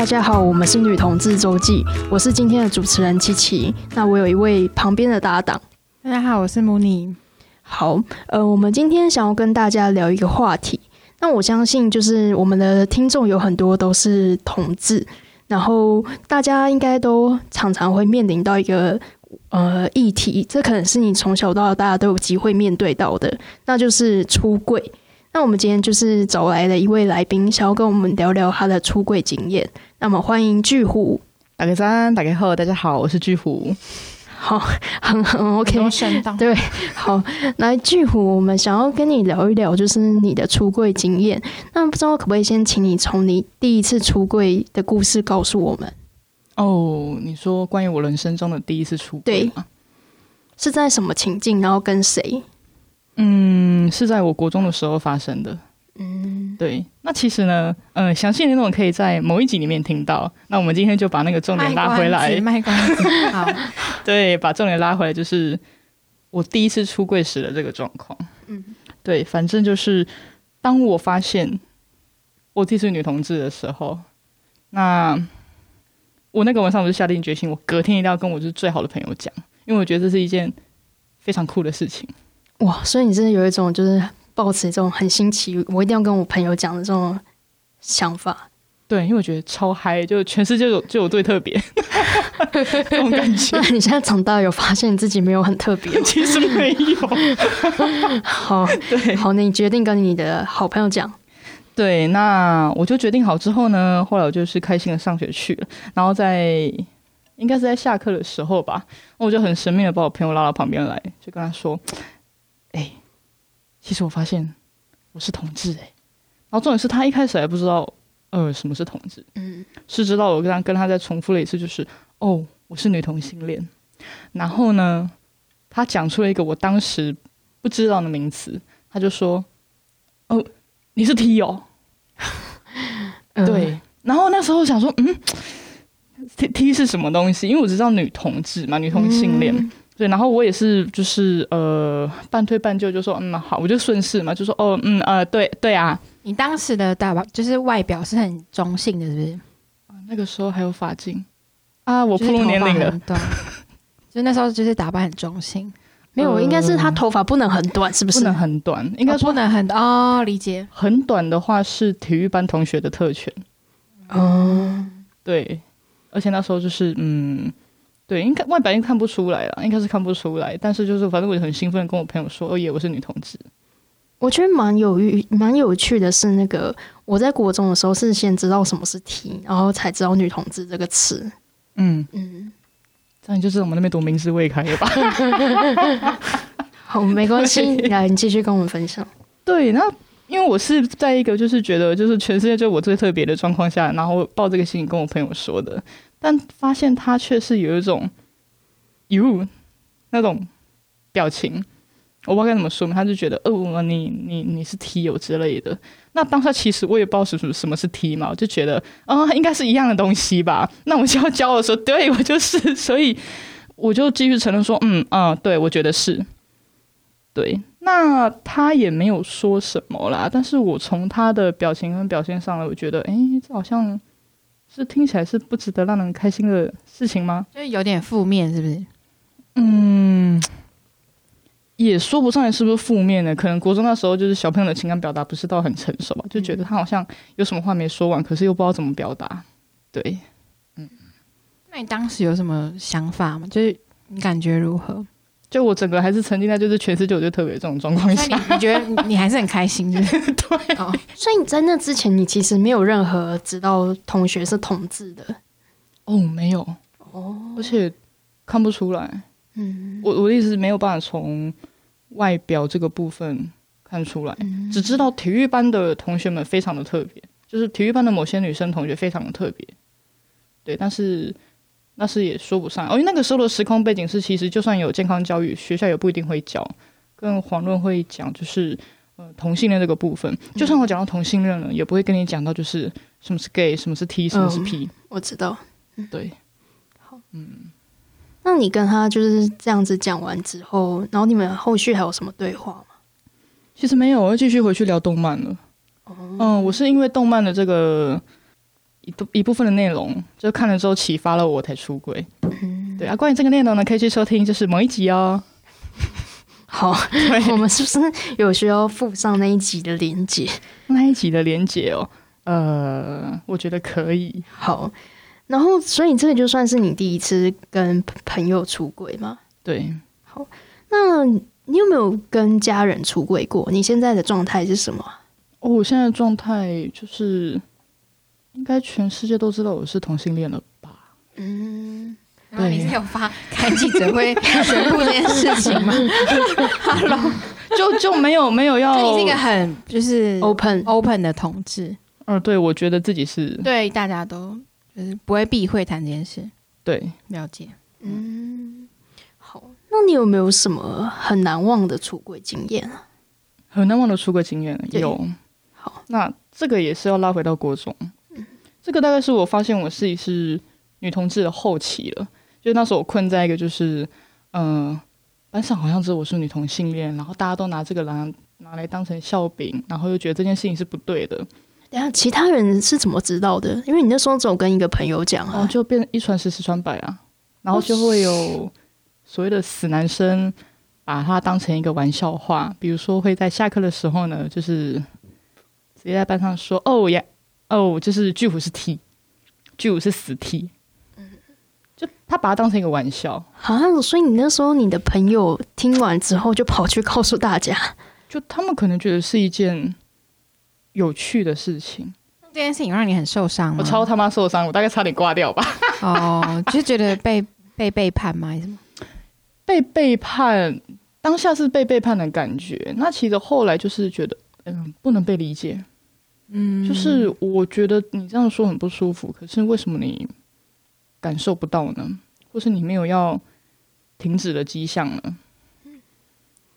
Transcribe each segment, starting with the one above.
大家好，我们是女同志周记，我是今天的主持人七七。那我有一位旁边的搭档，大家好，我是 Mooney。好，呃，我们今天想要跟大家聊一个话题。那我相信，就是我们的听众有很多都是同志，然后大家应该都常常会面临到一个呃议题，这可能是你从小到大都有机会面对到的，那就是出柜。那我们今天就是找来了一位来宾，想要跟我们聊聊他的出柜经验。那么欢迎巨虎，大家早，大家好，大家好，我是巨虎。好，很很 OK，很对，好，来巨虎，我们想要跟你聊一聊，就是你的出柜经验。那不知道可不可以先请你从你第一次出柜的故事告诉我们？哦，你说关于我人生中的第一次出柜，对，是在什么情境，然后跟谁？嗯，是在我国中的时候发生的。嗯，对。那其实呢，嗯、呃，详细的内容可以在某一集里面听到。那我们今天就把那个重点拉回来。卖关子，好。对，把重点拉回来，就是我第一次出柜时的这个状况。嗯，对，反正就是当我发现我自己是女同志的时候，那我那个晚上我就下定决心，我隔天一定要跟我就是最好的朋友讲，因为我觉得这是一件非常酷的事情。哇，所以你真的有一种就是抱持这种很新奇，我一定要跟我朋友讲的这种想法。对，因为我觉得超嗨，就全世界有就有最特别 这种感觉。那你现在长大有发现自己没有很特别？其实没有。好，对，好，那你决定跟你的好朋友讲。对，那我就决定好之后呢，后来我就是开心的上学去了，然后在应该是在下课的时候吧，我就很神秘的把我朋友拉到旁边来，就跟他说。哎、欸，其实我发现我是同志哎、欸，然后重点是他一开始还不知道，呃，什么是同志，嗯，是知道我跟他跟他再重复了一次，就是哦，我是女同性恋，然后呢，他讲出了一个我当时不知道的名词，他就说，哦，你是 T 哦，嗯、对，然后那时候想说，嗯，T T 是什么东西？因为我知道女同志嘛，女同性恋。嗯对，然后我也是，就是呃，半推半就，就说嗯好，我就顺势嘛，就说哦嗯呃对对啊。你当时的打扮就是外表是很中性的，是不是？啊，那个时候还有发髻啊，我暴露年龄了。对，就那时候就是打扮很中性，没有，应该是他头发不能很短，是不是？不能很短，应该说不能很哦，理解。很短的话是体育班同学的特权。嗯，对，而且那时候就是嗯。对，应该外表应该看不出来了，应该是看不出来。但是就是，反正我就很兴奋，跟我朋友说：“哦耶，我是女同志。”我觉得蛮有趣，蛮有趣的是，那个我在国中的时候是先知道什么是 T，然后才知道女同志这个词。嗯嗯，这样你就是我们那边读名字未开了吧？好，没关系，来，你继续跟我们分享。对，然后因为我是在一个就是觉得就是全世界就我最特别的状况下，然后抱这个心情跟我朋友说的。但发现他却是有一种“哟”那种表情，我不知道该怎么说嘛。他就觉得“哦，你你你是 T 友之类的”。那当下其实我也不知道什么什么是 T 嘛，我就觉得啊、应该是一样的东西吧。那我就要教的时候，对我就是，所以我就继续承认说：“嗯啊、嗯，对我觉得是。”对，那他也没有说什么啦。但是我从他的表情跟表现上来，我觉得，哎，这好像。是听起来是不值得让人开心的事情吗？就是有点负面，是不是？嗯，也说不上来是不是负面的。可能国中那时候就是小朋友的情感表达不是到很成熟吧，就觉得他好像有什么话没说完，可是又不知道怎么表达。对，嗯。那你当时有什么想法吗？就是你感觉如何？就我整个还是沉浸在就是全世界我就特别这种状况下，你觉得你，还是很开心，对 对。哦，所以你在那之前，你其实没有任何知道同学是同志的哦，没有哦，而且看不出来。嗯，我我的意思是没有办法从外表这个部分看出来，嗯，只知道体育班的同学们非常的特别，就是体育班的某些女生同学非常的特别。对，但是。那是也说不上，哦，因为那个时候的时空背景是，其实就算有健康教育，学校也不一定会教，跟黄论会讲，就是呃同性恋这个部分。就算我讲到同性恋了，也不会跟你讲到就是什么是 gay，什么是 T，什么是 P。嗯，我知道，对，好，嗯，那你跟他就是这样子讲完之后，然后你们后续还有什么对话吗？其实没有，我要继续回去聊动漫了。嗯，我是因为动漫的这个。一一部分的内容，就看了之后启发了我才出轨。嗯，对啊，关于这个内容呢，可以去收听就是某一集哦。好，我们是不是有需要附上那一集的连接？那一集的连接哦，呃，我觉得可以。好，然后所以这个就算是你第一次跟朋友出轨吗？对。好，那你有没有跟家人出轨过？你现在的状态是什么？哦，我现在的状态就是，应该全世界都知道我是同性恋了吧？嗯。然后你是有发开记者会宣布这件事情吗？Hello，就就没有没有要，你是一个很就是 open open 的同志。嗯，对，我觉得自己是对大家都就是不会避讳谈这件事。对，了解。嗯，好，那你有没有什么很难忘的出轨经验啊？很难忘的出轨经验有。好，那这个也是要拉回到国中。嗯，这个大概是我发现我自己是女同志的后期了。就那时候我困在一个就是，嗯、呃，班上好像只有我是女同性恋，然后大家都拿这个拿拿来当成笑柄，然后又觉得这件事情是不对的。等下其他人是怎么知道的？因为你那时候只有跟一个朋友讲啊，就变一传十，十传百啊，然后就会有所谓的死男生把它当成一个玩笑话，比如说会在下课的时候呢，就是直接在班上说：“哦呀，哦，就是巨虎是 T，巨虎是死 T。”就他把它当成一个玩笑，好像所以你那时候你的朋友听完之后就跑去告诉大家，就他们可能觉得是一件有趣的事情。这件事情让你很受伤吗？我超他妈受伤，我大概差点挂掉吧。哦，就觉得被被背叛吗？还是什么？被背叛，当下是被背叛的感觉。那其实后来就是觉得，嗯，不能被理解。嗯，就是我觉得你这样说很不舒服，可是为什么你？感受不到呢，或是你没有要停止的迹象呢？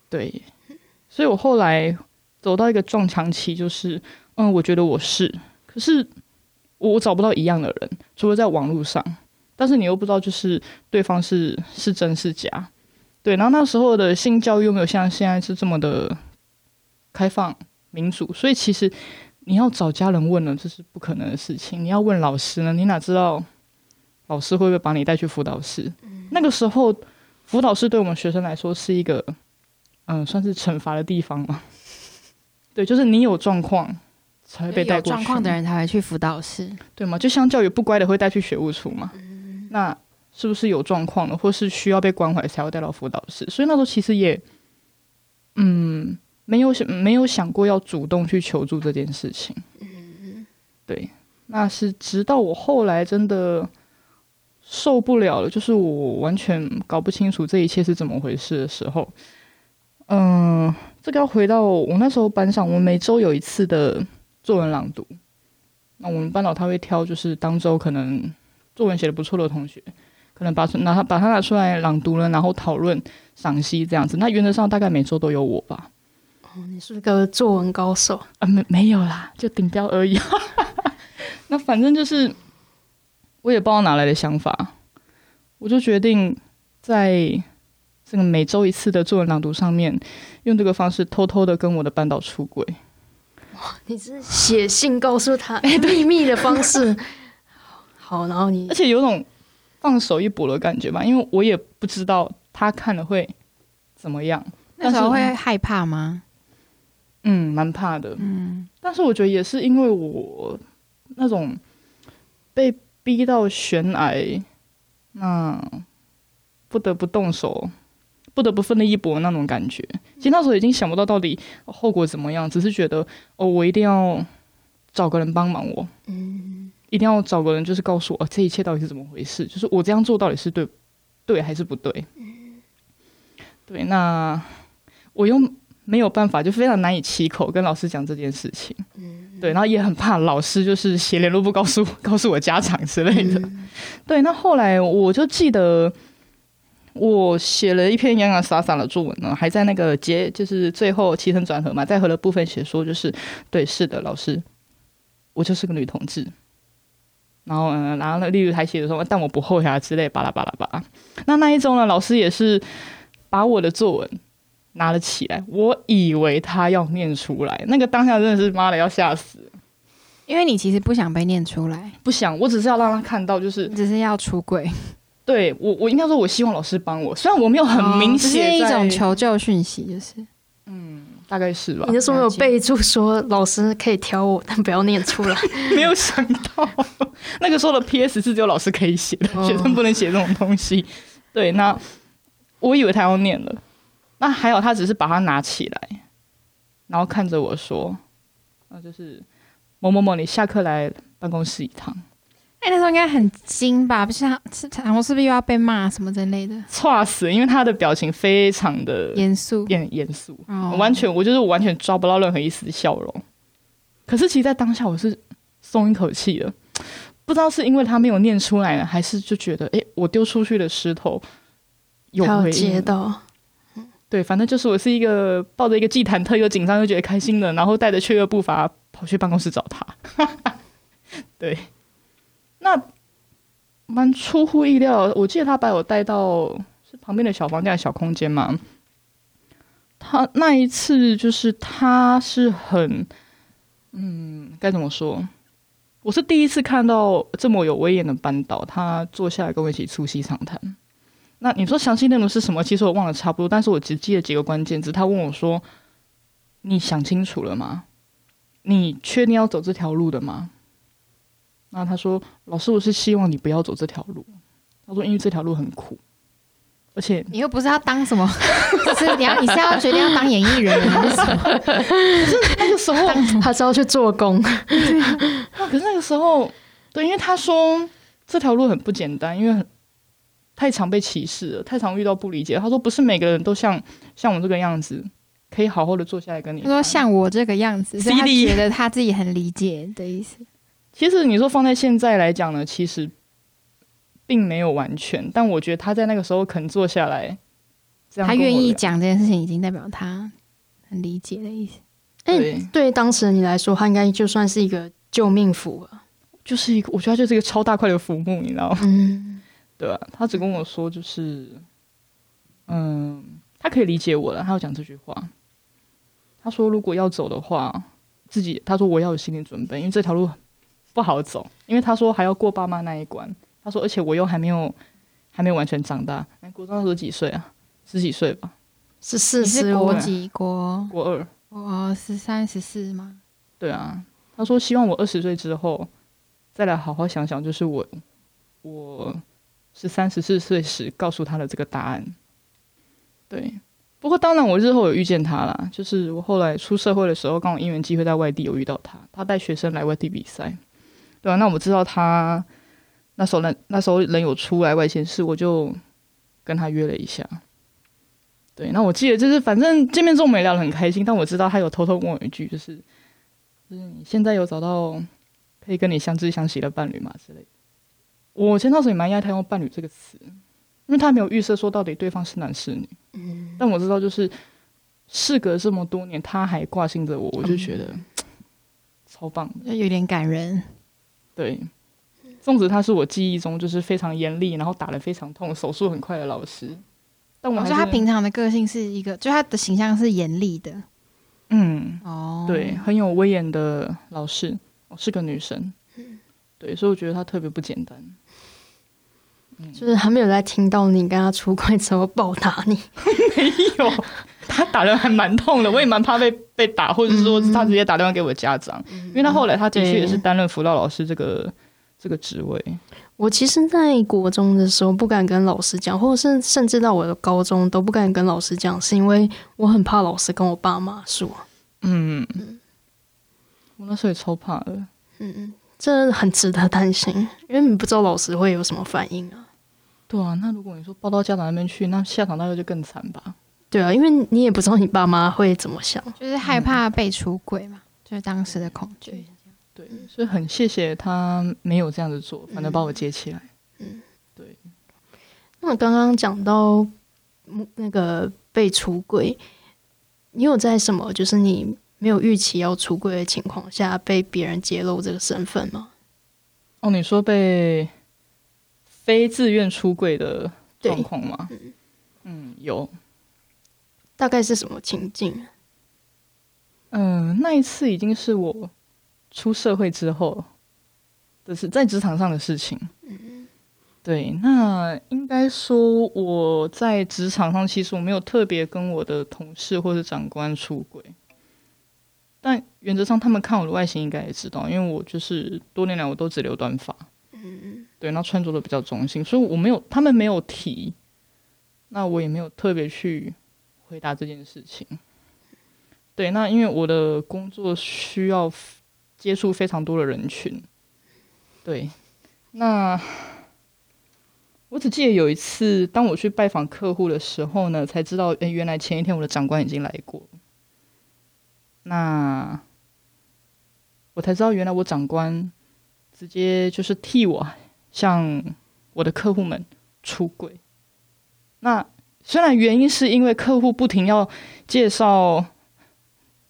对，所以我后来走到一个撞墙期，就是嗯，我觉得我是，可是我找不到一样的人，除了在网络上，但是你又不知道就是对方是是真是假，对，然后那时候的性教育又没有像现在是这么的开放民主，所以其实你要找家人问了，这是不可能的事情，你要问老师呢，你哪知道？老师会不会把你带去辅导室？嗯、那个时候，辅导室对我们学生来说是一个，嗯、呃，算是惩罚的地方嘛。对，就是你有状况才会被带过去。状况的人才会去辅导室，对吗？就相较于不乖的会带去学务处嘛。嗯、那是不是有状况了，或是需要被关怀才会带到辅导室？所以那时候其实也，嗯，没有想没有想过要主动去求助这件事情。嗯、对，那是直到我后来真的。受不了了，就是我完全搞不清楚这一切是怎么回事的时候，嗯、这个要回到我那时候班上，我们每周有一次的作文朗读，那我们班导他会挑，就是当周可能作文写的不错的同学，可能把拿他把他拿出来朗读了，然后讨论赏析这样子。那原则上大概每周都有我吧。哦，你是个作文高手啊？没没有啦，就顶标而已。那反正就是。我也不知道哪来的想法，我就决定在这个每周一次的作文朗读上面，用这个方式偷偷的跟我的班导出轨。哇，你是写信告诉他 秘密的方式？好，然后你而且有种放手一搏的感觉吧，因为我也不知道他看了会怎么样。那时候会害怕吗？嗯，蛮怕的。嗯，但是我觉得也是因为我那种被。逼到悬崖，那不得不动手，不得不奋力一搏那种感觉。其实那时候已经想不到到底后果怎么样，只是觉得哦，我一定要找个人帮忙我，嗯，一定要找个人，就是告诉我这一切到底是怎么回事，就是我这样做到底是对对还是不对？对，那我用。没有办法，就非常难以启口跟老师讲这件事情。嗯，对，然后也很怕老师就是写联络簿告诉告诉我家长之类的。嗯、对，那后来我就记得我写了一篇洋洋洒洒的作文呢，还在那个结，就是最后起承转合嘛，在合的部分写说就是对，是的，老师，我就是个女同志。然后嗯，然后呢例如还写的说，但我不后悔啊之类，巴拉巴拉巴拉。那那一周呢，老师也是把我的作文。拿了起来，我以为他要念出来，那个当下真的是妈的要吓死。因为你其实不想被念出来，不想，我只是要让他看到，就是只是要出柜。对我，我应该说，我希望老师帮我，虽然我没有很明显、哦，是一种求救讯息，就是，嗯，大概是吧。你那时候有备注说老师可以挑我，但不要念出来。没有想到那个时候的 PS 是只有老师可以写的，哦、学生不能写这种东西。对，那我以为他要念了，那还有，他只是把它拿起来，然后看着我说：“那就是某某某，你下课来办公室一趟。”哎，那时候应该很惊吧？不是他，是然后是不是又要被骂什么之类的？错死！因为他的表情非常的严肃，变严肃，哦、完全我就是我完全抓不到任何一丝笑容。可是其实，在当下我是松一口气的，不知道是因为他没有念出来呢，还是就觉得，哎，我丢出去的石头有回接到。对，反正就是我是一个抱着一个既忐忑又紧张又觉得开心的，然后带着雀跃步伐跑去办公室找他。对。那蛮出乎意料，我记得他把我带到是旁边的小房间、小空间嘛。他那一次就是他是很，嗯，该怎么说？我是第一次看到这么有威严的班导，他坐下来跟我一起促膝长谈。那你说详细内容是什么？其实我忘了差不多，但是我只记得几个关键字。他问我说：“你想清楚了吗？你确定要走这条路的吗？”那他说：“老师，我是希望你不要走这条路。”他说：“因为这条路很苦，而且你又不是要当什么，是你要你是要决定要当演艺人还是什么？可是那个时候他是要去做工。那可是那个时候，对，因为他说这条路很不简单，因为很太常被歧视了，太常遇到不理解。他说不是每个人都像像我这个样子，可以好好的坐下来跟你。他说像我这个样子，所以他觉得他自己很理解的意思。”其实你说放在现在来讲呢，其实并没有完全，但我觉得他在那个时候肯坐下来，他愿意讲这件事情，已经代表他很理解的意思。哎，对，对当时的你来说，他应该就算是一个救命符了，就是一个，我觉得他就是一个超大块的浮木，你知道吗？嗯，对吧？他只跟我说，就是，嗯，他可以理解我了。他要讲这句话，他说如果要走的话，自己他说我要有心理准备，因为这条路。不好走，因为他说还要过爸妈那一关。他说，而且我又还没有，还没有完全长大。哎，国中那时候几岁啊？十几岁吧？十四、十五、国几？国国二？我十三、十四吗？对啊。他说希望我二十岁之后再来好好想想，就是我我是三、十四岁时告诉他的这个答案。对。不过当然，我日后有遇见他啦，就是我后来出社会的时候，刚好因缘机会在外地有遇到他，他带学生来外地比赛。对啊，那我知道他那时候人那时候人有出来外县市，我就跟他约了一下。对，那我记得就是反正见面之后没聊得很开心，但我知道他有偷偷问我一句，就是就是你现在有找到可以跟你相知相惜的伴侣吗？之类的。我其实那时候也蛮讶异他用伴侣这个词，因为他没有预设说到底对方是男是女。嗯，但我知道就是事隔这么多年，他还挂心着我，我就觉得、嗯、超棒的，有点感人。对，纵使他是我记忆中就是非常严厉，然后打得非常痛、手速很快的老师，但我觉得、哦、他平常的个性是一个，就他的形象是严厉的。嗯，哦，对，很有威严的老师，哦，是个女生。嗯，对，所以我觉得他特别不简单。嗯、就是还没有在听到你跟他出轨之后暴打你，没有。他打人还蛮痛的，我也蛮怕被被打，或者是说他直接打电话给我家长，嗯、因为他后来他的确也是担任辅导老师这个这个职位。我其实，在国中的时候不敢跟老师讲，或者是甚至到我的高中都不敢跟老师讲，是因为我很怕老师跟我爸妈说。嗯，嗯我那时候也超怕的。嗯嗯，这很值得担心，因为你不知道老师会有什么反应啊。对啊，那如果你说报到家长那边去，那下场大概就更惨吧。对啊，因为你也不知道你爸妈会怎么想，就是害怕被出轨嘛，嗯、就是当时的恐惧。对，所以很谢谢他没有这样子做，反正把我接起来。嗯，对。那我刚刚讲到那个被出轨，你有在什么就是你没有预期要出轨的情况下被别人揭露这个身份吗？哦，你说被非自愿出柜的状况吗？嗯，嗯，有。大概是什么情境？嗯、呃，那一次已经是我出社会之后就是在职场上的事情。嗯，对，那应该说我在职场上其实我没有特别跟我的同事或者长官出轨，但原则上他们看我的外形应该也知道，因为我就是多年来我都只留短发。嗯，对，那穿着的比较中性，所以我没有他们没有提，那我也没有特别去回答这件事情。对，那因为我的工作需要接触非常多的人群，对，那我只记得有一次，当我去拜访客户的时候呢，才知道，诶，原来前一天我的长官已经来过。那我才知道，原来我长官直接就是替我向我的客户们出柜。那虽然原因是因为客户不停要介绍。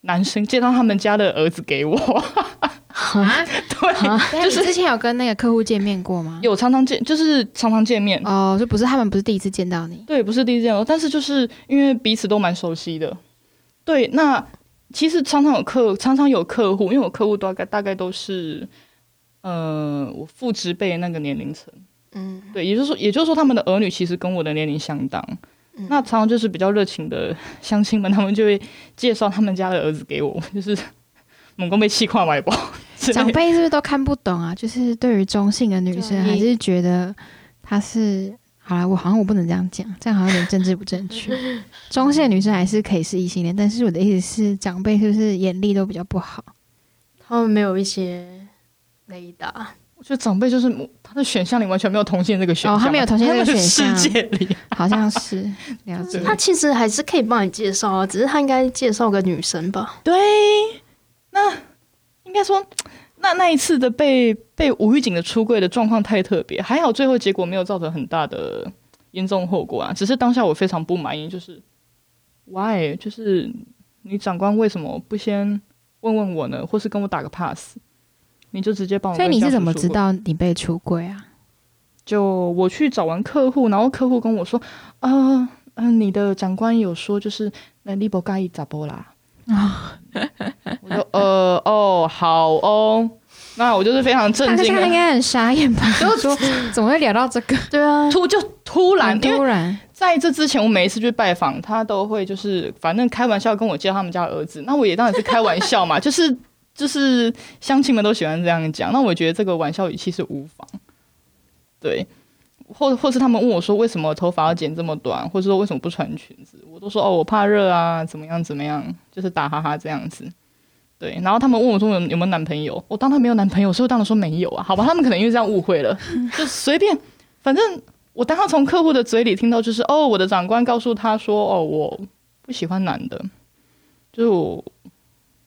男生介绍他们家的儿子给我，啊，对，就是之前有跟那个客户见面过吗？有常常见，就是常常见面哦，就不是他们不是第一次见到你，对，不是第一次见到，但是就是因为彼此都蛮熟悉的，对，那其实常常有客，常常有客户，因为我客户大概大概都是，呃，我父执辈那个年龄层，嗯，对，也就是说，也就是说，他们的儿女其实跟我的年龄相当。那常常就是比较热情的 乡亲们，他们就会介绍他们家的儿子给我，就是猛攻被气垮外包。长辈是不是都看不懂啊？就是对于中性的女生，还是觉得她是好了，我好像我不能这样讲，这样好像有点政治不正确。中性的女生还是可以是异性恋，但是我的意思是，长辈是不是眼力都比较不好？他们没有一些雷达。就长辈就是他的选项里完全没有同性这个选项，哦，他没有同性这个选项，世界里好像是了解。他其实还是可以帮你介绍啊，只是他应该介绍个女生吧？对，那应该说，那那一次的被被吴玉景的出柜的状况太特别，还好最后结果没有造成很大的严重后果啊。只是当下我非常不满意，就是 why，就是你长官为什么不先问问我呢，或是跟我打个 pass？你就直接帮我。所以你是怎么知道你被出柜啊？就我去找完客户，然后客户跟我说：“啊、呃，嗯、呃，你的长官有说，就是那你不介意咋播啦？”啊，我说：“呃，哦，好哦。”那我就是非常震惊。他应该很傻眼吧？就 说怎么会聊到这个？对啊，突就突然，突然。在这之前，我每一次去拜访他，都会就是反正开玩笑跟我介绍他们家儿子。那我也当然是开玩笑嘛，就是。就是乡亲们都喜欢这样讲，那我觉得这个玩笑语气是无妨，对，或或是他们问我说为什么头发要剪这么短，或者说为什么不穿裙子，我都说哦我怕热啊，怎么样怎么样，就是打哈哈这样子，对，然后他们问我说有有没有男朋友，我当他没有男朋友，所以我当然说没有啊，好吧，他们可能因为这样误会了，就随便，反正我当他从客户的嘴里听到就是哦我的长官告诉他说哦我不喜欢男的，就我。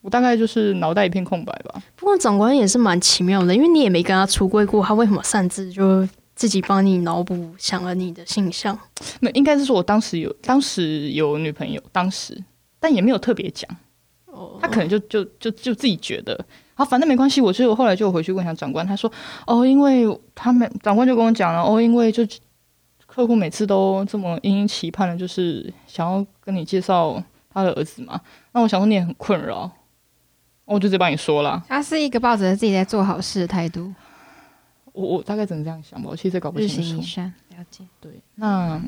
我大概就是脑袋一片空白吧。不过长官也是蛮奇妙的，因为你也没跟他出柜过，他为什么擅自就自己帮你脑补想了你的性向？那应该是说我当时有当时有女朋友，当时但也没有特别讲。哦，他可能就就就就自己觉得，好，反正没关系。我就后来就回去问一下长官，他说：“哦，因为他们长官就跟我讲了，哦，因为就客户每次都这么殷殷期盼的，就是想要跟你介绍他的儿子嘛。那我想说你也很困扰。”我就直接帮你说了，他是一个抱着自己在做好事的态度。我我大概只能这样想吧，我其实也搞不清楚。日行一善，了解。对，那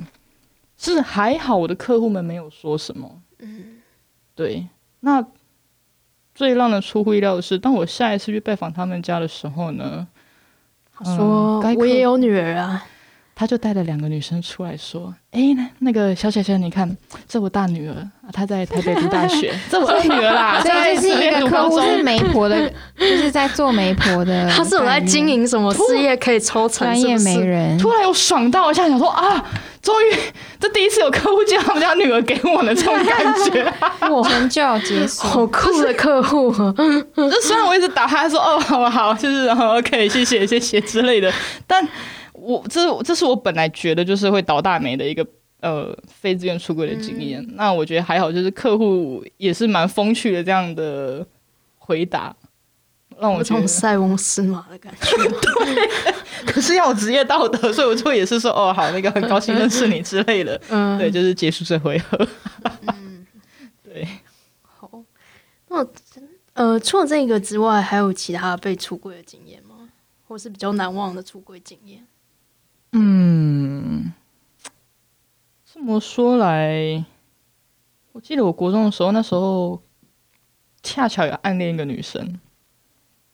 是还好，我的客户们没有说什么。嗯，对。那最让人出乎意料的是，当我下一次去拜访他们家的时候呢，他说：“我也有女儿啊。”他就带了两个女生出来说：“哎、欸，那那个小姐姐，你看，这我大女儿，她在台北读大学，这我二女儿啦。所以这是一个客户是媒婆的，就是在做媒婆的。他是有在经营什么事业可以抽成？专业媒人。突然有爽到，我现在想说啊，终于这第一次有客户介绍他们家女儿给我的这种感觉，我，成就结束，好酷的客户。就虽然我一直打他说哦，好好，就是然后 OK，谢谢谢谢之类的，但。我这这是我本来觉得就是会倒大霉的一个呃非自愿出轨的经验，嗯，那我觉得还好，就是客户也是蛮风趣的这样的回答，让我从塞翁失马的感觉。对，可是要有职业道德，所以我就也是说哦好，那个很高兴认识你之类的，嗯，对，就是结束这回合。嗯，对，好，那呃呃，除了这个之外，还有其他被出轨的经验吗？或是比较难忘的出轨经验？嗯，这么说来，我记得我国中的时候，那时候恰巧有暗恋一个女生，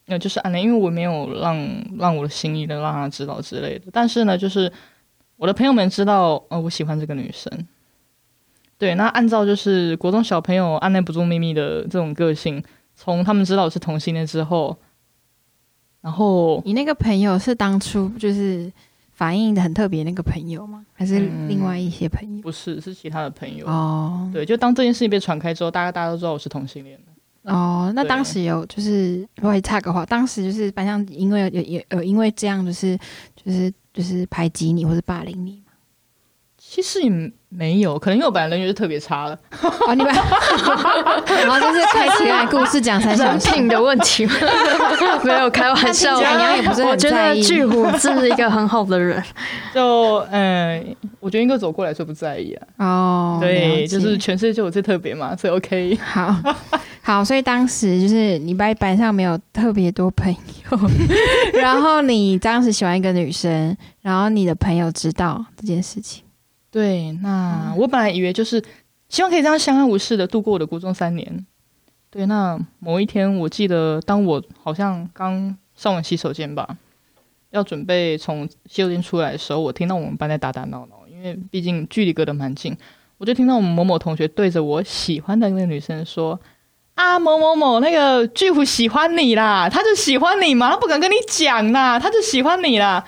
那就是暗恋，因为我没有让让我的心意的让她知道之类的。但是呢，就是我的朋友们知道，呃，我喜欢这个女生。对，那按照就是国中小朋友按捺不住秘密的这种个性，从他们知道我是同性恋之后，然后你那个朋友是当初就是反应的很特别那个朋友吗？还是另外一些朋友？嗯、不是，是其他的朋友哦。对，就当这件事情被传开之后，大家大家都知道我是同性恋哦，那当时有就是我会插个话，当时就是班上因为有有有因为这样就是就是就是排挤你或者霸凌你吗？其实也没有，可能因为我本来人缘就特别差了。哦，你们，然后就是开起来故事讲才人品的问题，没有开玩笑。洋洋也不是很在意。我觉得巨虎是一个很好的人。就嗯，我觉得应该走过来说不在意啊。哦，对，就是全世界就我最特别嘛，所以 OK。好好，所以当时就是你班班上没有特别多朋友，然后你当时喜欢一个女生，然后你的朋友知道这件事情。对，那我本来以为就是希望可以这样相安无事的度过我的国中三年。对，那某一天，我记得当我好像刚上完洗手间吧，要准备从洗手间出来的时候，我听到我们班在打打闹闹，因为毕竟距离隔得蛮近，我就听到我们某某同学对着我喜欢的那个女生说：“啊，某某某，那个巨虎喜欢你啦，他就喜欢你嘛，他不敢跟你讲啦，他就喜欢你啦。”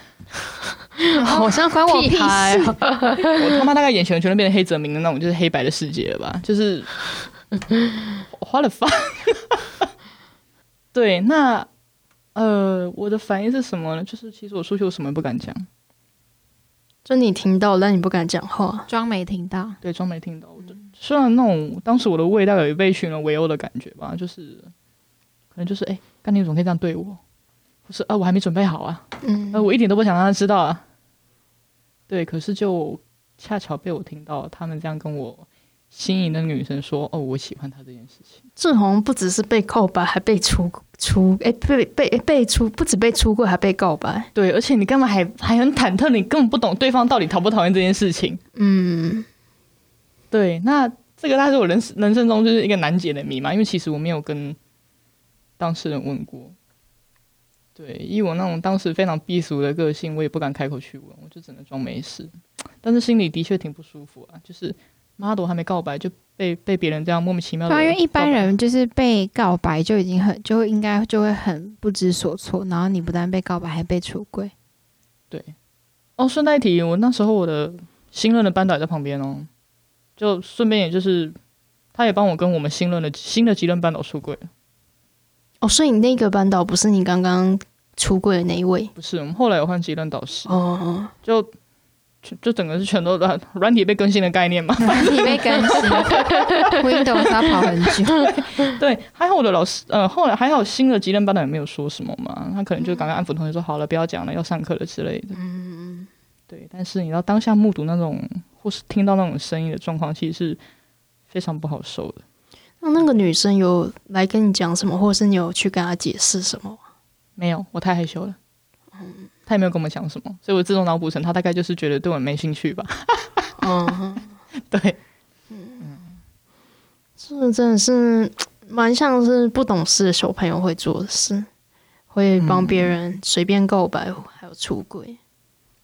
好像关我屁！我他妈大概眼前全都变成黑泽明的那种，就是黑白的世界了吧？就是花了发。对，那呃，我的反应是什么呢？就是其实我出去，我什么也不敢讲。就你听到，但你不敢讲话，装没听到。对，装没听到。虽然那种当时我的胃大概有被群人围殴的感觉吧，就是可能就是哎，干你怎么可以这样对我？不是啊，我还没准备好啊。嗯，呃，我一点都不想让他知道啊。对，可是就恰巧被我听到他们这样跟我心仪的女生说：“哦，我喜欢他这件事情。”志宏不只是被告白，还被出出哎，被被被出，不止被出柜，还被告白。对，而且你干嘛还还很忐忑？你根本不懂对方到底讨不讨厌这件事情。嗯，对，那这个大概是我人人生中就是一个难解的谜嘛，因为其实我没有跟当事人问过。对，以我那种当时非常避俗的个性，我也不敢开口去问，我就只能装没事。但是心里的确挺不舒服啊，就是妈的，我还没告白就被被别人这样莫名其妙的。因为一般人就是被告白就已经很就应该就会很不知所措，然后你不但被告白，还被出轨。对，哦，顺带一提，我那时候我的新任的班导也在旁边哦，就顺便也就是他也帮我跟我们新任的新的几任班导出柜。哦，所以你那个班导不是你刚刚出柜的那一位？不是，我们后来有换几任导师。哦，就就整个是全都软软体被更新的概念嘛？软体被更新，Windows 要跑很久。对，还好我的老师，呃，后来还好新的几任班导也没有说什么嘛，他可能就刚刚安抚同学说好了，不要讲了，要上课了之类的。嗯，对，但是你要当下目睹那种或是听到那种声音的状况，其实是非常不好受的。那那个女生有来跟你讲什么，或者是你有去跟她解释什么？没有，我太害羞了。嗯，她也没有跟我们讲什么，所以我自动脑补成她大概就是觉得对我没兴趣吧。嗯，对，嗯，这真的是蛮像是不懂事的小朋友会做的事，会帮别人随便告白，还有出轨。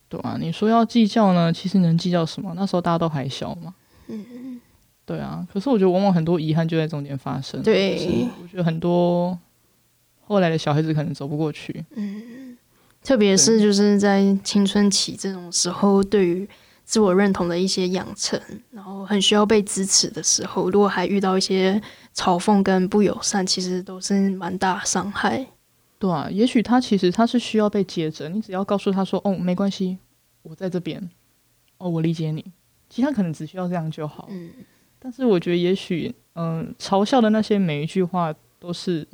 对啊，你说要计较呢，其实能计较什么？那时候大家都还小嘛。嗯。对啊，可是我觉得往往很多遗憾就在中间发生。对，我觉得很多后来的小孩子可能走不过去。嗯，特别是就是在青春期这种时候，对于自我认同的一些养成，然后很需要被支持的时候，如果还遇到一些嘲讽跟不友善，其实都是蛮大伤害。对啊，也许他其实他是需要被接着，你只要告诉他说：“哦，没关系，我在这边。哦，我理解你。”其实他可能只需要这样就好。嗯。但是我觉得，也许，嗯、呃，嘲笑的那些每一句话，都是，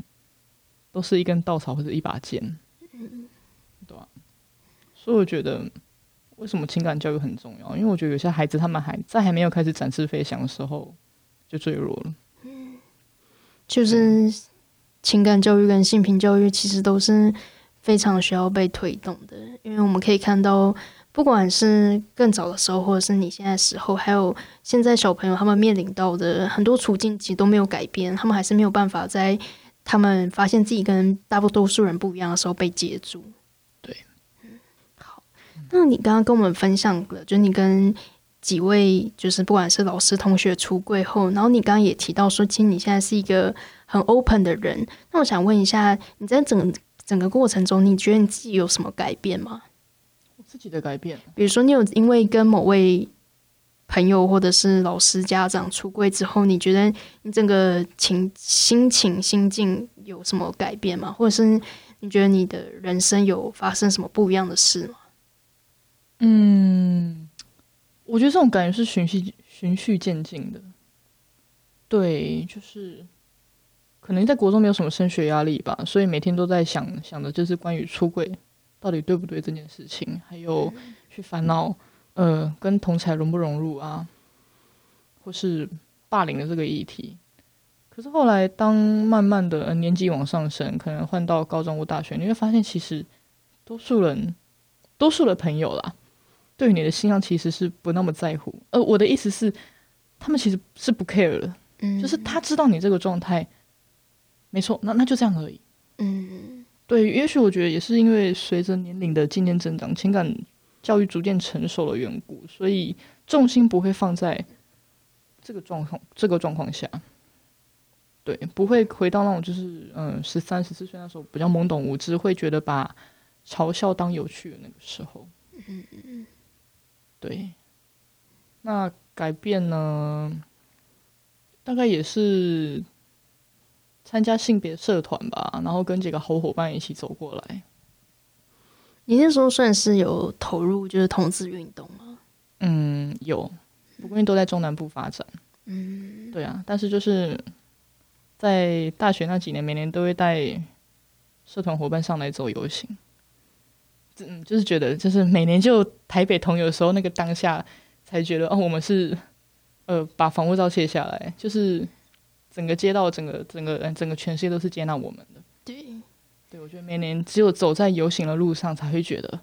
都是一根稻草或者一把剑，嗯，对吧？所以我觉得，为什么情感教育很重要？因为我觉得有些孩子，他们还在还没有开始展翅飞翔的时候，就坠落了。嗯，就是情感教育跟性平教育其实都是非常需要被推动的，因为我们可以看到，不管是更早的时候，或者是你现在时候，还有现在小朋友他们面临到的很多处境，其实都没有改变，他们还是没有办法在他们发现自己跟大多数人不一样的时候被接住。对，嗯，好，那你刚刚跟我们分享了，就你跟几位就是不管是老师、同学出柜后，然后你刚刚也提到说，其实你现在是一个很 open 的人。那我想问一下，你在整整个过程中，你觉得你自己有什么改变吗？我自己的改变，比如说你有因为跟某位朋友或者是老师、家长出柜之后，你觉得你整个情心情、心境有什么改变吗？或者是你觉得你的人生有发生什么不一样的事吗？嗯。我觉得这种感觉是循序循序渐进的，对，就是可能在国中没有什么升学压力吧，所以每天都在想想的就是关于出柜到底对不对这件事情，还有去烦恼呃跟同才融不融入啊，或是霸凌的这个议题。可是后来当慢慢的、呃、年纪往上升，可能换到高中或大学，你会发现其实多数人多数的朋友啦。对于你的信仰其实是不那么在乎，呃，我的意思是，他们其实是不 care 的，嗯，就是他知道你这个状态，没错，那那就这样而已，嗯，对，也许我觉得也是因为随着年龄的渐渐增长，情感教育逐渐成熟的缘故，所以重心不会放在这个状况这个状况下，对，不会回到那种就是嗯十三十四岁那时候比较懵懂无知，会觉得把嘲笑当有趣的那个时候，嗯嗯。对，那改变呢？大概也是参加性别社团吧，然后跟几个好伙伴一起走过来。你那时候算是有投入，就是同志运动吗？嗯，有，不过因为都在中南部发展。嗯，对啊，但是就是在大学那几年，每年都会带社团伙伴上来走游行。嗯，就是觉得，就是每年就台北同游的时候，那个当下才觉得，哦，我们是呃把防护罩卸下来，就是整个街道、整个整个整个全世界都是接纳我们的。对，对我觉得每年只有走在游行的路上，才会觉得，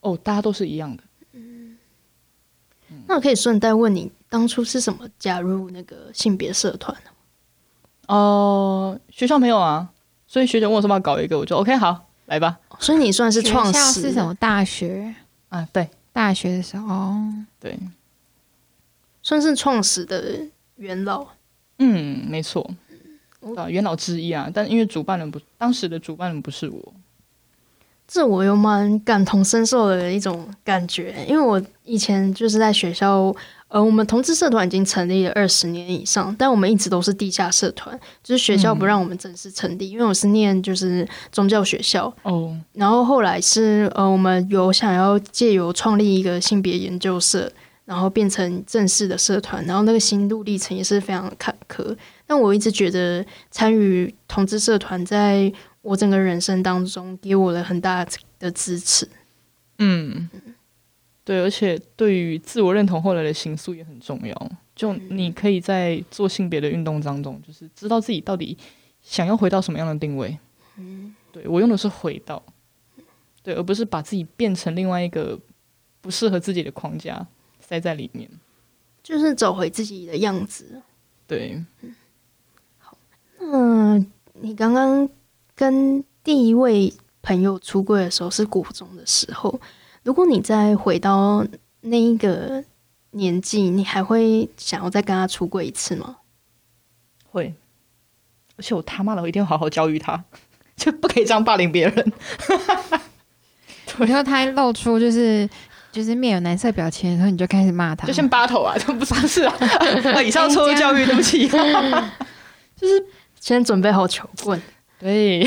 哦，大家都是一样的。嗯，那我可以顺带问你，当初是什么加入那个性别社团呢？哦、呃，学校没有啊，所以学姐问我说要搞一个，我就 OK 好。来吧，所以你算是创始是什么大学啊？对，大学的时候，对，算是创始的元老。嗯，没错，啊，元老之一啊。但因为主办人不，当时的主办人不是我，这我又蛮感同身受的一种感觉，因为我以前就是在学校。呃，我们同志社团已经成立了二十年以上，但我们一直都是地下社团，就是学校不让我们正式成立，嗯、因为我是念就是宗教学校哦。然后后来是呃，我们有想要借由创立一个性别研究社，然后变成正式的社团，然后那个心路历程也是非常坎坷。但我一直觉得参与同志社团，在我整个人生当中给我了很大的支持。嗯。对，而且对于自我认同后来的形塑也很重要。就你可以在做性别的运动当中，就是知道自己到底想要回到什么样的定位。嗯，对，我用的是“回到”，对，而不是把自己变成另外一个不适合自己的框架塞在里面，就是走回自己的样子。对，好，那，你刚刚跟第一位朋友出柜的时候是国中的时候。如果你再回到那一个年纪，你还会想要再跟他出柜一次吗？会，而且我他妈的，我一定要好好教育他，就不可以这样霸凌别人。然后他露出就是就是面有难色表情的时候，你就开始骂他，就先扒头啊，这不是 啊？以上错误教育，对不起。就是先准备好球棍。对，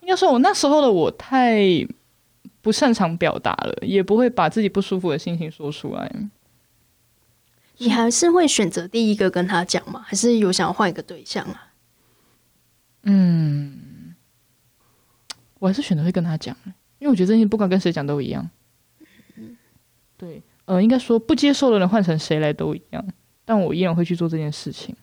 应该说，我那时候的我太。不擅长表达了，也不会把自己不舒服的心情说出来。你还是会选择第一个跟他讲吗？还是有想要换一个对象啊？嗯，我还是选择会跟他讲，因为我觉得这些不管跟谁讲都一样。对，呃，应该说不接受的人换成谁来都一样，但我依然会去做这件事情。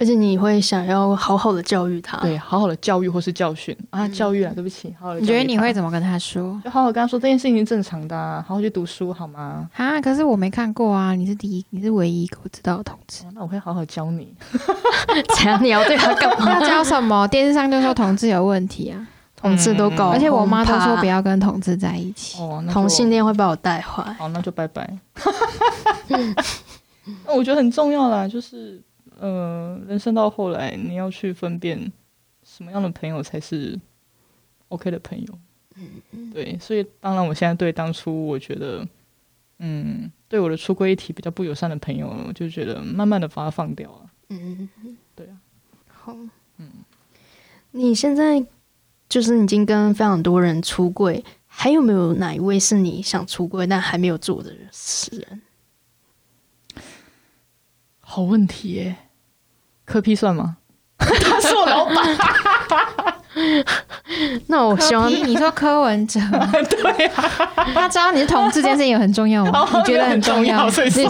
而且你会想要好好的教育他，对，好好的教育或是教训啊，教育啊，对不起，好好的。你觉得你会怎么跟他说？就好好跟他说这件事情是正常的，啊，好好去读书好吗？啊，可是我没看过啊，你是第一，你是唯一一个我知道的同志，哦，那我会好好教你。怎样？你要对他干嘛？要教什么？电视上就说同志有问题啊，同志都搞，而且我妈都说不要跟同志在一起，哦，同性恋会把我带坏。好，那就拜拜。那 我觉得很重要啦，就是。呃，人生到后来，你要去分辨什么样的朋友才是 OK 的朋友。嗯，对，所以当然，我现在对当初我觉得，嗯，对我的出轨议题比较不友善的朋友，我就觉得慢慢的把他放掉了。嗯嗯，对啊。好，嗯，你现在就是已经跟非常多人出柜，还有没有哪一位是你想出柜但还没有做的人？好问题耶。柯 P 算吗？他是我老板。那我希望你说柯文哲，对啊，他知道你是同志这件事情也很重要吗？你觉得很重要，所以是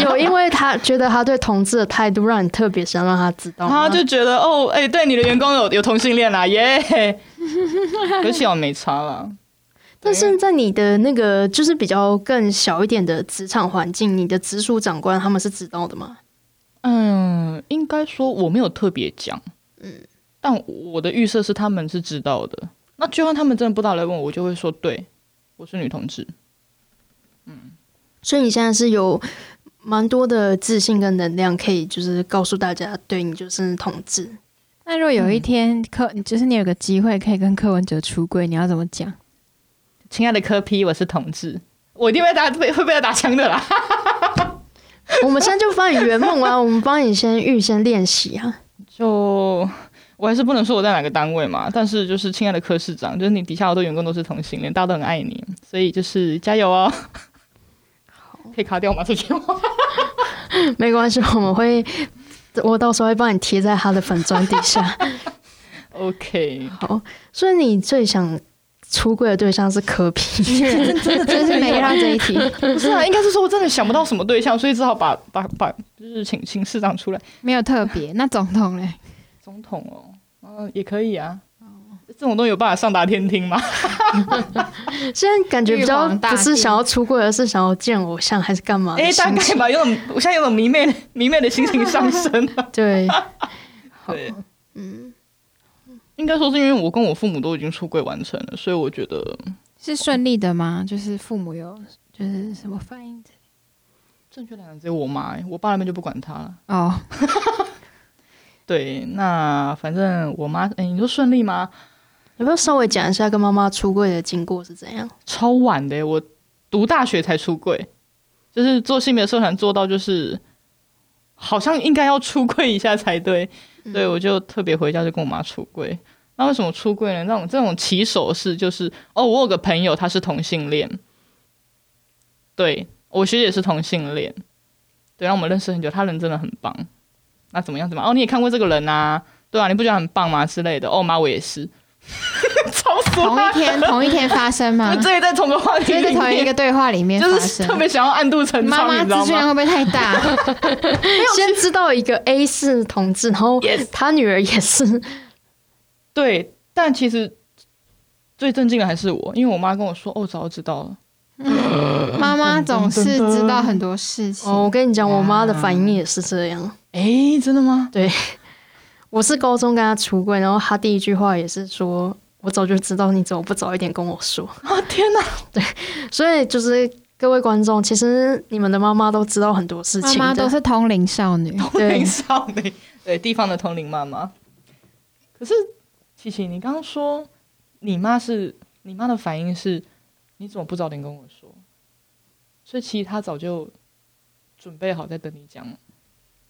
有，因为他觉得他对同志的态度让你特别想让他知道。他就觉得哦，哎、欸，对，你的员工有有同性恋啦，耶、yeah！而且我没差了。但是在你的那个就是比较更小一点的职场环境，你的直属长官他们是知道的吗？嗯，应该说我没有特别讲，嗯，但我的预设是他们是知道的。那就算他们真的不知道来问我，我就会说，对，我是女同志。嗯，所以你现在是有蛮多的自信跟能量，可以就是告诉大家，对你就是同志。那如果有一天柯，就是你有个机会可以跟柯文哲出柜，你要怎么讲？亲爱的柯批我是同志，我一定会打被会被他打枪的啦。我们现在就帮你圆梦啊！我们帮你先预先练习啊！就我还是不能说我在哪个单位嘛，但是就是亲爱的柯市长，就是你底下好多员工都是同性恋，大家都很爱你，所以就是加油哦！好，可以卡掉吗？这句话 没关系，我们会，我到时候会帮你贴在他的粉砖底下。OK，好，所以你最想。出柜的对象是柯 的真的真是没让这一题，不是啊，应该是说我真的想不到什么对象，所以只好把把把就是请请市长出来，没有特别。那总统嘞？总统哦，嗯，也可以啊。这种东西有办法上达天听吗？现在感觉比较不是想要出柜，而是想要见偶像，还是干嘛？哎、欸，大概吧，有种我现在有种迷妹迷妹的心情上升 了。对，对，嗯。应该说是因为我跟我父母都已经出柜完成了，所以我觉得是顺利的吗？就是父母有就是什么反应？正确来讲只有我妈，我爸那边就不管他了。哦，对，那反正我妈，哎，你说顺利吗？有没有稍微讲一下跟妈妈出柜的经过是怎样？超晚的，我读大学才出柜，就是做性别社团做到就是好像应该要出柜一下才对。对，我就特别回家就跟我妈出柜。那为什么出柜呢？那种这种起手式就是，哦，我有个朋友他是同性恋，对，我学姐是同性恋，对，让我们认识很久，他人真的很棒。那怎么样？怎么样？哦，你也看过这个人啊？对啊，你不觉得很棒吗？之类的。哦，妈，我也是。同一天，同一天发生吗？这也在同个话题，在同一个对话里面发生，就是特别想要暗度陈仓。妈妈资讯量会不会太大？先知道一个 A 是同志，然后他女儿也是。对，但其实最震惊的还是我，因为我妈跟我说：“哦，早就知道了。嗯”妈妈总是知道很多事情。哦，我跟你讲，我妈的反应也是这样。哎、欸，真的吗？对。我是高中跟她出柜，然后她第一句话也是说：“我早就知道，你怎么不早一点跟我说？”啊天哪！对，所以就是各位观众，其实你们的妈妈都知道很多事情，妈妈都是通灵少女，通灵少女，对，地方的通灵妈妈。可是琪琪，你刚刚说你妈是你妈的反应是，你怎么不早点跟我说？所以其实他早就准备好在等你讲。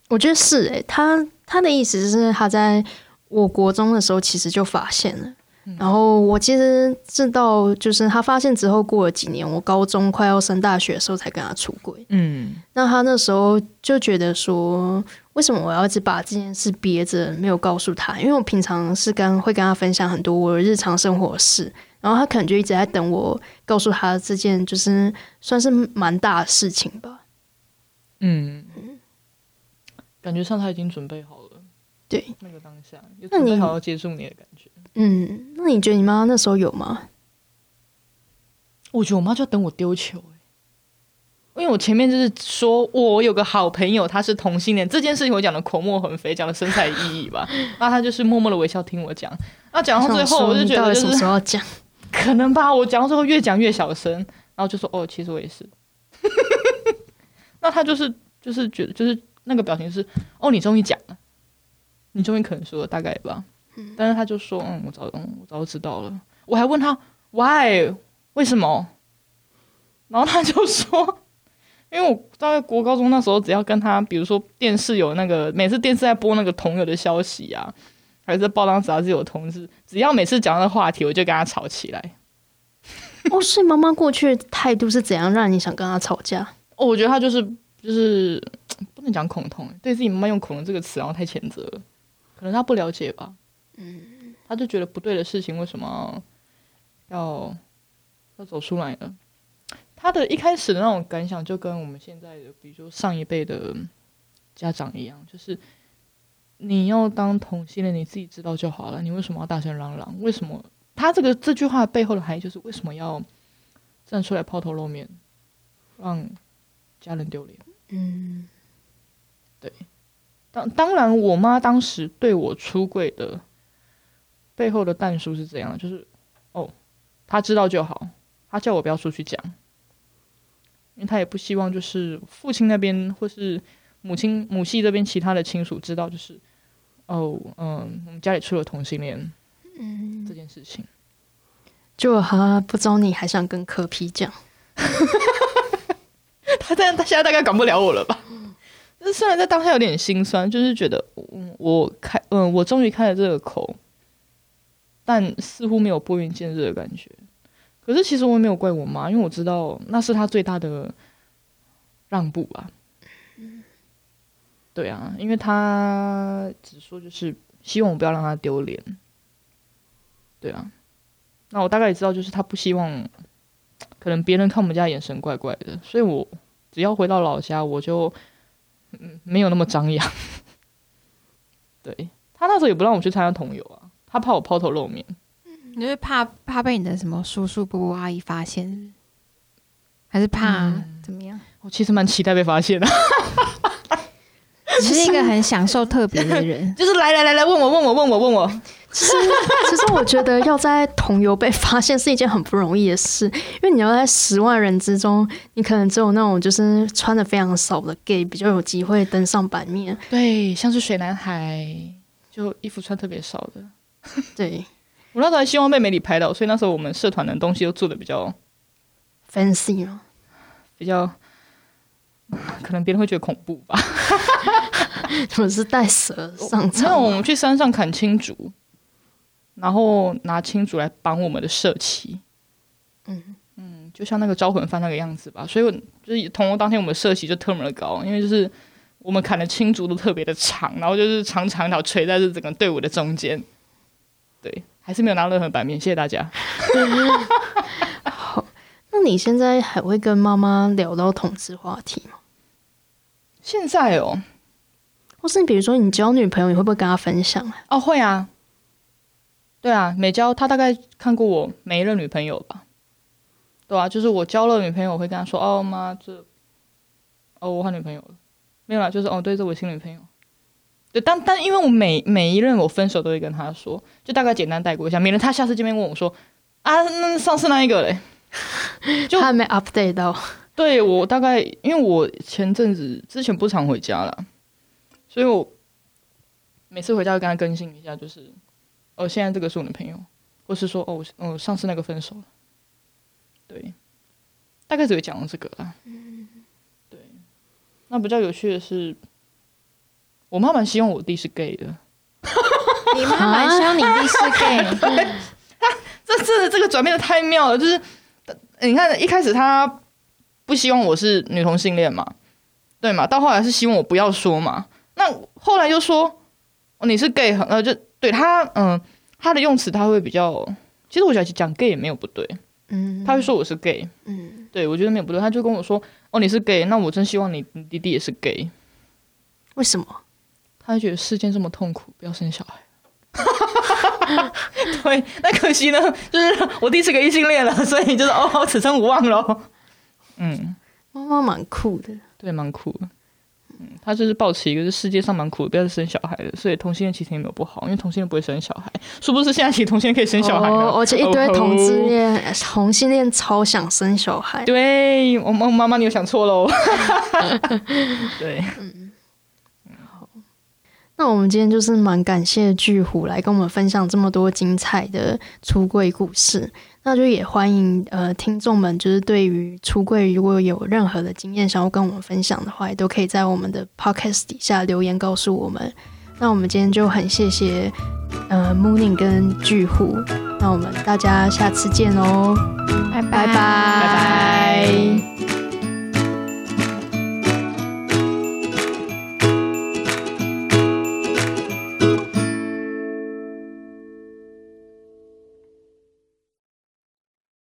我觉得是诶、他他的意思是他在我国中的时候其实就发现了，然后我其实直到，就是他发现之后过了几年，我高中快要升大学的时候才跟他出轨。嗯，那他那时候就觉得说，为什么我要一直把这件事憋着没有告诉他？因为我平常是跟会跟他分享很多我的日常生活的事，然后他可能就一直在等我告诉他这件就是算是蛮大的事情吧。嗯。感觉上他已经准备好了，对，那个当下，准备好要接住你的感觉。嗯，那你觉得你妈那时候有吗？我觉得我妈就要等我丢球，因为我前面就是说我有个好朋友，他是同性恋这件事情，我讲的口沫横飞，讲的神采奕奕吧。那他就是默默的微笑听我讲。那讲到最后，我就觉得就是要讲，可能吧。我讲到最后越讲越小声，然后就说哦，其实我也是。那他就是就是觉得就是那个表情是哦，你终于讲了，你终于肯说了，大概吧。但是他就说嗯，我早嗯我早就知道了。我还问他 why。为什么？然后他就说，因为我大概国高中那时候，只要跟他，比如说电视有那个，每次电视在播那个同友的消息啊，还是报章杂志有通知，只要每次讲到话题，我就跟他吵起来。哦，所以妈妈过去的态度是怎样让你想跟他吵架？哦，我觉得他就是就是不能讲恐同，对自己妈妈用恐同这个词，然后太谴责了，可能他不了解吧。嗯，他就觉得不对的事情，为什么要？要走出来呢，他的一开始的那种感想，就跟我们现在的，比如说上一辈的家长一样，就是你要当同性恋，你自己知道就好了，你为什么要大声嚷嚷？为什么？他这个这句话背后的含义就是为什么要站出来抛头露面，让家人丢脸？嗯，对。当当然，我妈当时对我出柜的背后的但书是怎样？就是哦，他知道就好。他叫我不要出去讲，因为他也不希望就是父亲那边或是母亲母系这边其他的亲属知道，就是哦，嗯，我们家里出了同性恋，嗯，这件事情。就他不知道你还想跟柯皮讲，他在他现在大概管不了我了吧？但是虽然在当下有点心酸，就是觉得，嗯，我开，嗯，我终于开了这个口，但似乎没有拨云见日的感觉。可是其实我也没有怪我妈，因为我知道那是她最大的让步吧。对啊，因为她只说就是希望我不要让她丢脸。对啊，那我大概也知道，就是她不希望可能别人看我们家眼神怪怪的，所以我只要回到老家，我就嗯没有那么张扬。对，她那时候也不让我去参加同游啊，她怕我抛头露面。你是怕怕被你的什么叔叔伯伯阿姨发现，还是怕怎么样？我其实蛮期待被发现的。你是一个很享受特别的人，就是来来来来问我问我问我问我。其实其实我觉得要在同游被发现是一件很不容易的事，因为你要在十万人之中，你可能只有那种就是穿的非常少的 gay 比较有机会登上版面。对，像是水男孩，就衣服穿特别少的。对。我那时候还希望被媒体拍到，所以那时候我们社团的东西都做的比较 fancy 哦，比较 可能别人会觉得恐怖吧。我是带蛇上场？那我们去山上砍青竹，然后拿青竹来绑我们的社旗。嗯嗯，就像那个招魂幡那个样子吧。所以就是同游当天，我们社旗就特么的高，因为就是我们砍的青竹都特别的长，然后就是长长一条垂在这整个队伍的中间。对。还是没有拿任何版面，谢谢大家。好，那你现在还会跟妈妈聊到同志话题吗？现在哦，或是你比如说你交女朋友，你会不会跟她分享啊？哦，会啊。对啊，每交她大概看过我每一任女朋友吧。对啊，就是我交了女朋友，我会跟她说：“哦妈，这哦我换女朋友了。”没有啦，就是哦对，这我新女朋友。对，但但因为我每每一任我分手都会跟他说，就大概简单带过一下，免得他下次见面问我说啊，那上次那一个嘞，就他还没 update 到。对，我大概因为我前阵子之前不常回家了，所以我每次回家会跟他更新一下，就是哦，现在这个是我的朋友，或是说哦，哦，上次那个分手了。对，大概只会讲到这个啦。嗯，对，那比较有趣的是。我妈蛮希望我弟是 gay 的，你妈蛮希望你弟是 gay，他这这这个转变的太妙了，就是你看一开始他不希望我是女同性恋嘛，对嘛，到后来是希望我不要说嘛，那后来又说你是 gay，呃，就对他，嗯，他的用词他会比较，其实我觉得讲 gay 也没有不对，嗯，他会说我是 gay，嗯，对我觉得没有不对，他就跟我说哦你是 gay，那我真希望你你弟弟也是 gay，为什么？他会觉得世间这么痛苦，不要生小孩。对，那可惜呢，就是我第一次给异性恋了，所以就是哦，此生无望喽。嗯，妈妈蛮酷的，对，蛮酷的。嗯，他就是抱持一个，是世界上蛮苦的，不要再生小孩的。所以同性恋其实也没有不好，因为同性恋不会生小孩。殊不知现在其实同性恋可以生小孩了，而且一堆同志恋、哦、同性恋超想生小孩。对，我妈妈妈，你有想错喽。对。嗯那我们今天就是蛮感谢巨虎来跟我们分享这么多精彩的出柜故事，那就也欢迎呃听众们，就是对于出柜如果有任何的经验想要跟我们分享的话，也都可以在我们的 podcast 底下留言告诉我们。那我们今天就很谢谢呃 Mooning 跟巨虎，那我们大家下次见哦，拜拜拜拜。